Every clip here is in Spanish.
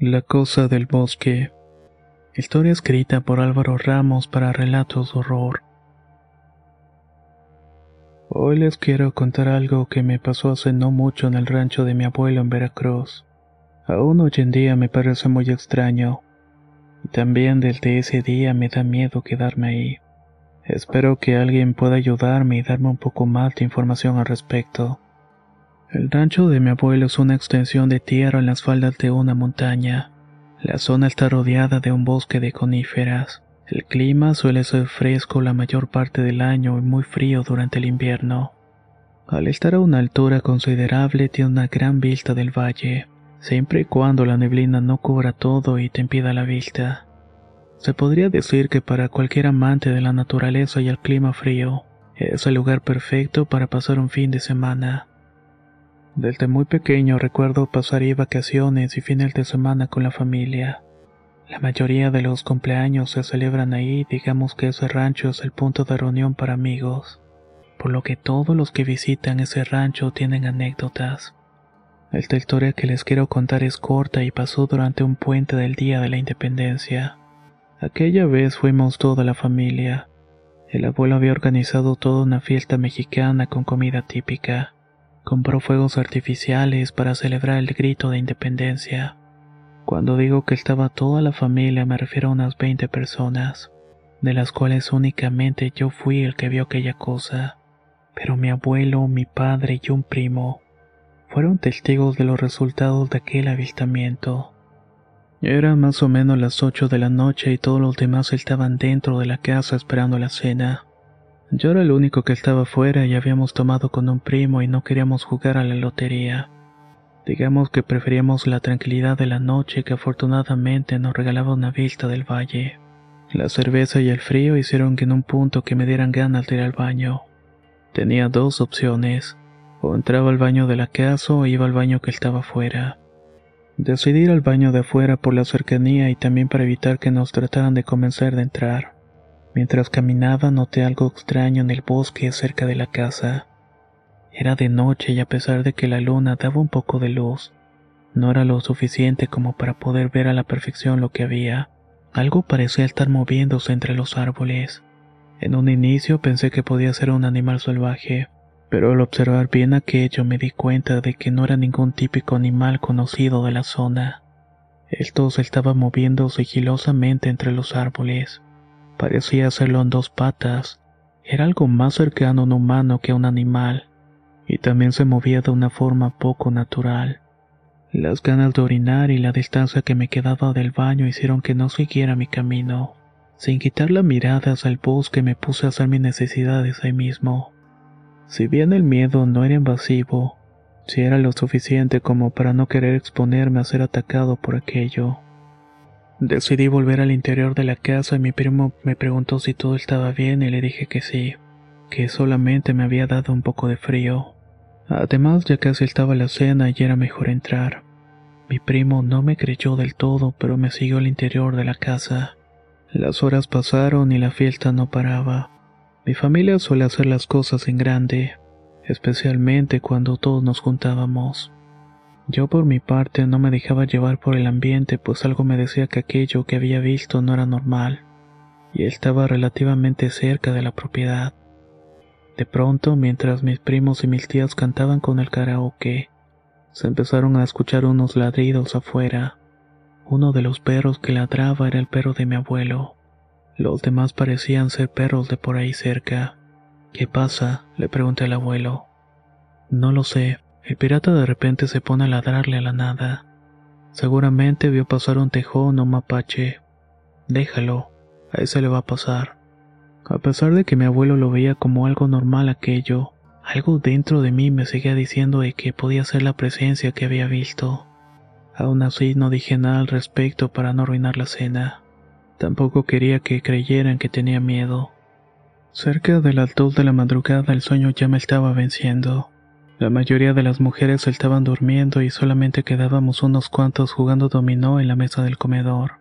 La cosa del bosque. Historia escrita por Álvaro Ramos para relatos de horror. Hoy les quiero contar algo que me pasó hace no mucho en el rancho de mi abuelo en Veracruz. Aún hoy en día me parece muy extraño. Y también desde ese día me da miedo quedarme ahí. Espero que alguien pueda ayudarme y darme un poco más de información al respecto. El rancho de mi abuelo es una extensión de tierra en las faldas de una montaña. La zona está rodeada de un bosque de coníferas. El clima suele ser fresco la mayor parte del año y muy frío durante el invierno. Al estar a una altura considerable tiene una gran vista del valle, siempre y cuando la neblina no cubra todo y te impida la vista. Se podría decir que para cualquier amante de la naturaleza y el clima frío, es el lugar perfecto para pasar un fin de semana. Desde muy pequeño recuerdo pasar vacaciones y fines de semana con la familia. La mayoría de los cumpleaños se celebran ahí, digamos que ese rancho es el punto de reunión para amigos, por lo que todos los que visitan ese rancho tienen anécdotas. Esta historia que les quiero contar es corta y pasó durante un puente del Día de la Independencia. Aquella vez fuimos toda la familia. El abuelo había organizado toda una fiesta mexicana con comida típica. Compró fuegos artificiales para celebrar el grito de independencia. Cuando digo que estaba toda la familia me refiero a unas 20 personas, de las cuales únicamente yo fui el que vio aquella cosa. Pero mi abuelo, mi padre y un primo fueron testigos de los resultados de aquel avistamiento. Era más o menos las 8 de la noche y todos los demás estaban dentro de la casa esperando la cena. Yo era el único que estaba fuera y habíamos tomado con un primo y no queríamos jugar a la lotería. Digamos que preferíamos la tranquilidad de la noche que afortunadamente nos regalaba una vista del valle. La cerveza y el frío hicieron que en un punto que me dieran ganas de ir al baño. Tenía dos opciones, o entraba al baño de la casa o iba al baño que estaba fuera. Decidí ir al baño de afuera por la cercanía y también para evitar que nos trataran de convencer de entrar. Mientras caminaba noté algo extraño en el bosque cerca de la casa. Era de noche y a pesar de que la luna daba un poco de luz, no era lo suficiente como para poder ver a la perfección lo que había. Algo parecía estar moviéndose entre los árboles. En un inicio pensé que podía ser un animal salvaje, pero al observar bien aquello me di cuenta de que no era ningún típico animal conocido de la zona. Esto se estaba moviendo sigilosamente entre los árboles. Parecía hacerlo en dos patas. Era algo más cercano a un humano que a un animal, y también se movía de una forma poco natural. Las ganas de orinar y la distancia que me quedaba del baño hicieron que no siguiera mi camino. Sin quitar la mirada hacia el bosque me puse a hacer mis necesidades ahí mismo. Si bien el miedo no era invasivo, sí era lo suficiente como para no querer exponerme a ser atacado por aquello. Decidí volver al interior de la casa y mi primo me preguntó si todo estaba bien y le dije que sí, que solamente me había dado un poco de frío. Además ya casi estaba la cena y era mejor entrar. Mi primo no me creyó del todo, pero me siguió al interior de la casa. Las horas pasaron y la fiesta no paraba. Mi familia suele hacer las cosas en grande, especialmente cuando todos nos juntábamos. Yo por mi parte no me dejaba llevar por el ambiente, pues algo me decía que aquello que había visto no era normal, y estaba relativamente cerca de la propiedad. De pronto, mientras mis primos y mis tías cantaban con el karaoke, se empezaron a escuchar unos ladridos afuera. Uno de los perros que ladraba era el perro de mi abuelo. Los demás parecían ser perros de por ahí cerca. ¿Qué pasa? le pregunté al abuelo. No lo sé, el pirata de repente se pone a ladrarle a la nada. Seguramente vio pasar un tejón o un mapache. Déjalo, a ese le va a pasar. A pesar de que mi abuelo lo veía como algo normal aquello, Algo dentro de mí me seguía diciendo de que podía ser la presencia que había visto. Aún así no dije nada al respecto para no arruinar la cena. Tampoco quería que creyeran que tenía miedo. Cerca del alto de la madrugada el sueño ya me estaba venciendo. La mayoría de las mujeres estaban durmiendo y solamente quedábamos unos cuantos jugando dominó en la mesa del comedor.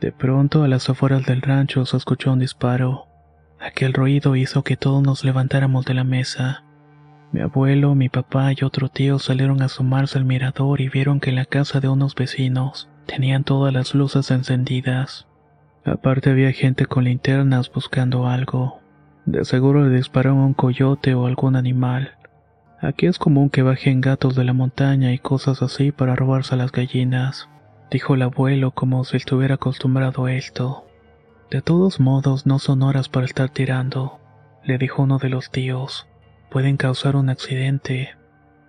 De pronto, a las afueras del rancho se escuchó un disparo. Aquel ruido hizo que todos nos levantáramos de la mesa. Mi abuelo, mi papá y otro tío salieron a asomarse al mirador y vieron que en la casa de unos vecinos tenían todas las luces encendidas. Aparte había gente con linternas buscando algo. De seguro le dispararon a un coyote o algún animal. Aquí es común que bajen gatos de la montaña y cosas así para robarse a las gallinas, dijo el abuelo como si estuviera acostumbrado a esto. De todos modos, no son horas para estar tirando, le dijo uno de los tíos. Pueden causar un accidente.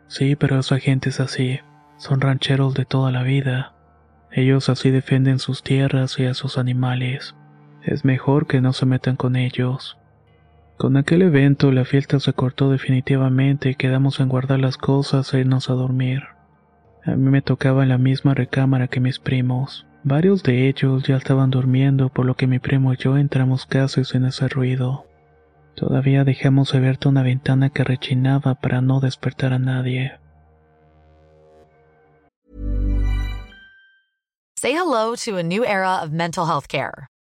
Sí, pero esa gente es así. Son rancheros de toda la vida. Ellos así defienden sus tierras y a sus animales. Es mejor que no se metan con ellos. Con aquel evento la fiesta se cortó definitivamente y quedamos en guardar las cosas e irnos a dormir. A mí me tocaba en la misma recámara que mis primos. Varios de ellos ya estaban durmiendo, por lo que mi primo y yo entramos casi sin ese ruido. Todavía dejamos abierta una ventana que rechinaba para no despertar a nadie. Say hello to a new era of mental health care.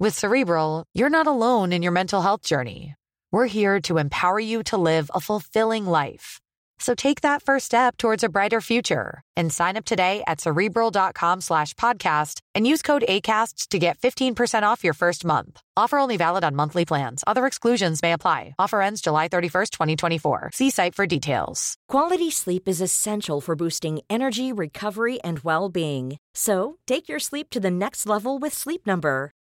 With Cerebral, you're not alone in your mental health journey. We're here to empower you to live a fulfilling life. So take that first step towards a brighter future and sign up today at cerebral.com slash podcast and use code ACasts to get 15% off your first month. Offer only valid on monthly plans. Other exclusions may apply. Offer ends July 31st, 2024. See site for details. Quality sleep is essential for boosting energy, recovery, and well being. So take your sleep to the next level with Sleep Number.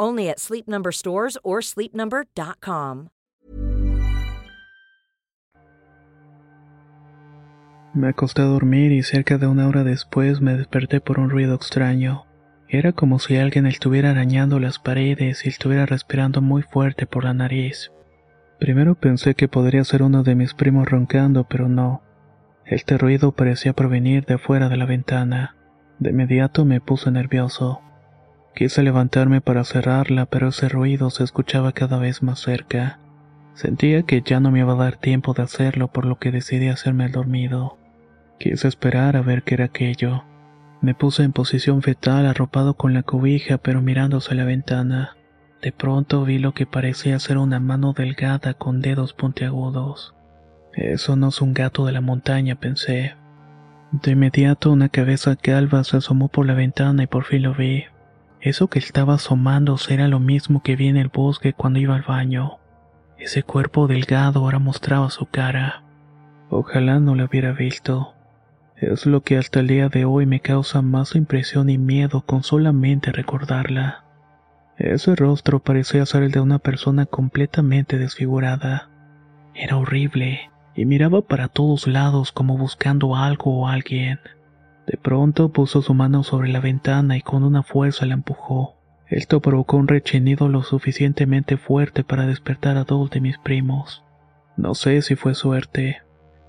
Only at Sleep Number stores or sleepnumber.com. Me acosté a dormir y cerca de una hora después me desperté por un ruido extraño. Era como si alguien estuviera arañando las paredes y estuviera respirando muy fuerte por la nariz. Primero pensé que podría ser uno de mis primos roncando, pero no. Este ruido parecía provenir de fuera de la ventana. De inmediato me puse nervioso. Quise levantarme para cerrarla, pero ese ruido se escuchaba cada vez más cerca. Sentía que ya no me iba a dar tiempo de hacerlo, por lo que decidí hacerme el dormido. Quise esperar a ver qué era aquello. Me puse en posición fetal arropado con la cobija, pero mirándose la ventana. De pronto vi lo que parecía ser una mano delgada con dedos puntiagudos. Eso no es un gato de la montaña, pensé. De inmediato una cabeza calva se asomó por la ventana y por fin lo vi. Eso que estaba asomándose era lo mismo que vi en el bosque cuando iba al baño. Ese cuerpo delgado ahora mostraba su cara. Ojalá no la hubiera visto. Es lo que hasta el día de hoy me causa más impresión y miedo con solamente recordarla. Ese rostro parecía ser el de una persona completamente desfigurada. Era horrible, y miraba para todos lados como buscando algo o alguien. De pronto puso su mano sobre la ventana y con una fuerza la empujó. Esto provocó un rechinido lo suficientemente fuerte para despertar a dos de mis primos. No sé si fue suerte,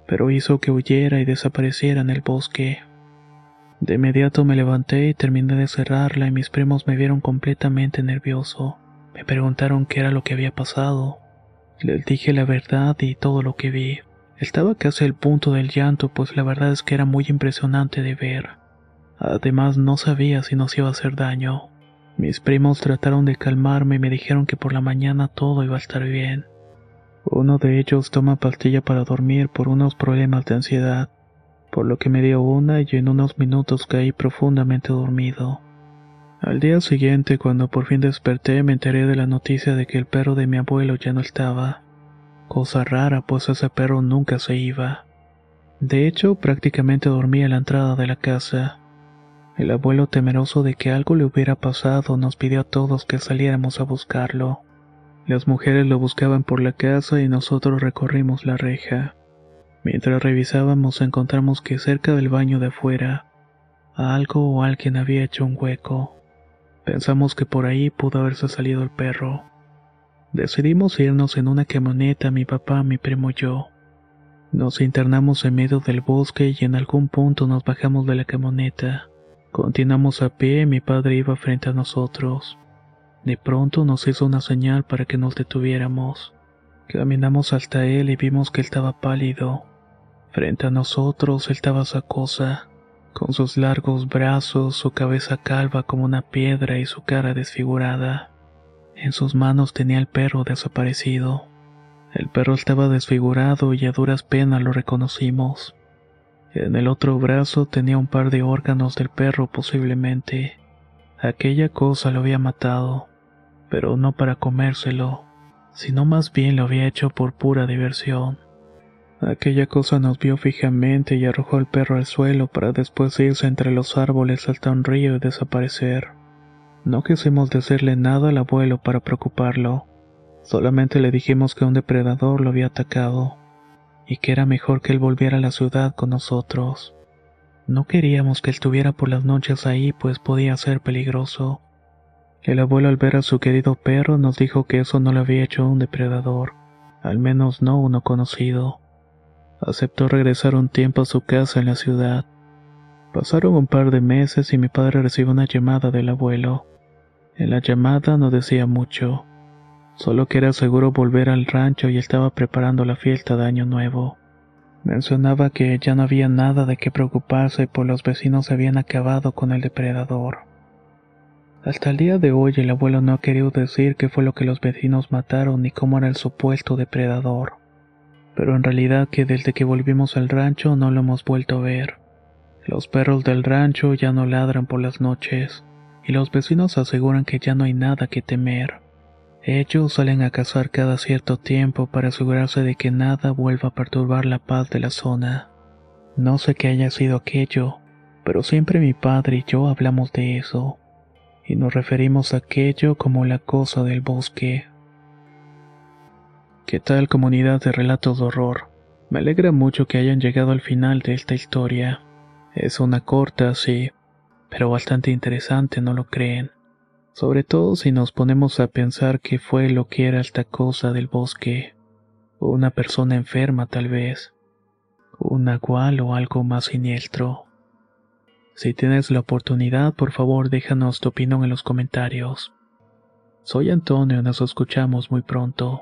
pero hizo que huyera y desapareciera en el bosque. De inmediato me levanté y terminé de cerrarla y mis primos me vieron completamente nervioso. Me preguntaron qué era lo que había pasado. Les dije la verdad y todo lo que vi. Estaba casi al punto del llanto, pues la verdad es que era muy impresionante de ver. Además, no sabía si nos iba a hacer daño. Mis primos trataron de calmarme y me dijeron que por la mañana todo iba a estar bien. Uno de ellos toma pastilla para dormir por unos problemas de ansiedad, por lo que me dio una y en unos minutos caí profundamente dormido. Al día siguiente, cuando por fin desperté, me enteré de la noticia de que el perro de mi abuelo ya no estaba. Cosa rara, pues ese perro nunca se iba. De hecho, prácticamente dormía en la entrada de la casa. El abuelo, temeroso de que algo le hubiera pasado, nos pidió a todos que saliéramos a buscarlo. Las mujeres lo buscaban por la casa y nosotros recorrimos la reja. Mientras revisábamos encontramos que cerca del baño de afuera, algo o alguien había hecho un hueco. Pensamos que por ahí pudo haberse salido el perro. Decidimos irnos en una camioneta mi papá, mi primo y yo. Nos internamos en medio del bosque y en algún punto nos bajamos de la camioneta. Continuamos a pie y mi padre iba frente a nosotros. De pronto nos hizo una señal para que nos detuviéramos. Caminamos hasta él y vimos que él estaba pálido. Frente a nosotros él estaba sacosa, con sus largos brazos, su cabeza calva como una piedra y su cara desfigurada. En sus manos tenía el perro desaparecido. El perro estaba desfigurado y a duras penas lo reconocimos. En el otro brazo tenía un par de órganos del perro posiblemente. Aquella cosa lo había matado pero no para comérselo, sino más bien lo había hecho por pura diversión. Aquella cosa nos vio fijamente y arrojó al perro al suelo para después irse entre los árboles hasta un río y desaparecer. No quisimos decirle nada al abuelo para preocuparlo, solamente le dijimos que un depredador lo había atacado y que era mejor que él volviera a la ciudad con nosotros. No queríamos que él estuviera por las noches ahí, pues podía ser peligroso. El abuelo al ver a su querido perro nos dijo que eso no lo había hecho un depredador, al menos no uno conocido. Aceptó regresar un tiempo a su casa en la ciudad. Pasaron un par de meses y mi padre recibió una llamada del abuelo. En la llamada no decía mucho, solo que era seguro volver al rancho y estaba preparando la fiesta de Año Nuevo. Mencionaba que ya no había nada de qué preocuparse, pues los vecinos habían acabado con el depredador. Hasta el día de hoy el abuelo no ha querido decir qué fue lo que los vecinos mataron ni cómo era el supuesto depredador. Pero en realidad que desde que volvimos al rancho no lo hemos vuelto a ver. Los perros del rancho ya no ladran por las noches, y los vecinos aseguran que ya no hay nada que temer. Ellos salen a cazar cada cierto tiempo para asegurarse de que nada vuelva a perturbar la paz de la zona. No sé qué haya sido aquello, pero siempre mi padre y yo hablamos de eso y nos referimos a aquello como la cosa del bosque. ¿Qué tal comunidad de relatos de horror? Me alegra mucho que hayan llegado al final de esta historia. Es una corta, sí, pero bastante interesante, ¿no lo creen? Sobre todo si nos ponemos a pensar qué fue lo que era esta cosa del bosque. Una persona enferma tal vez. Un nahual o algo más siniestro. Si tienes la oportunidad, por favor déjanos tu opinión en los comentarios. Soy Antonio, nos escuchamos muy pronto.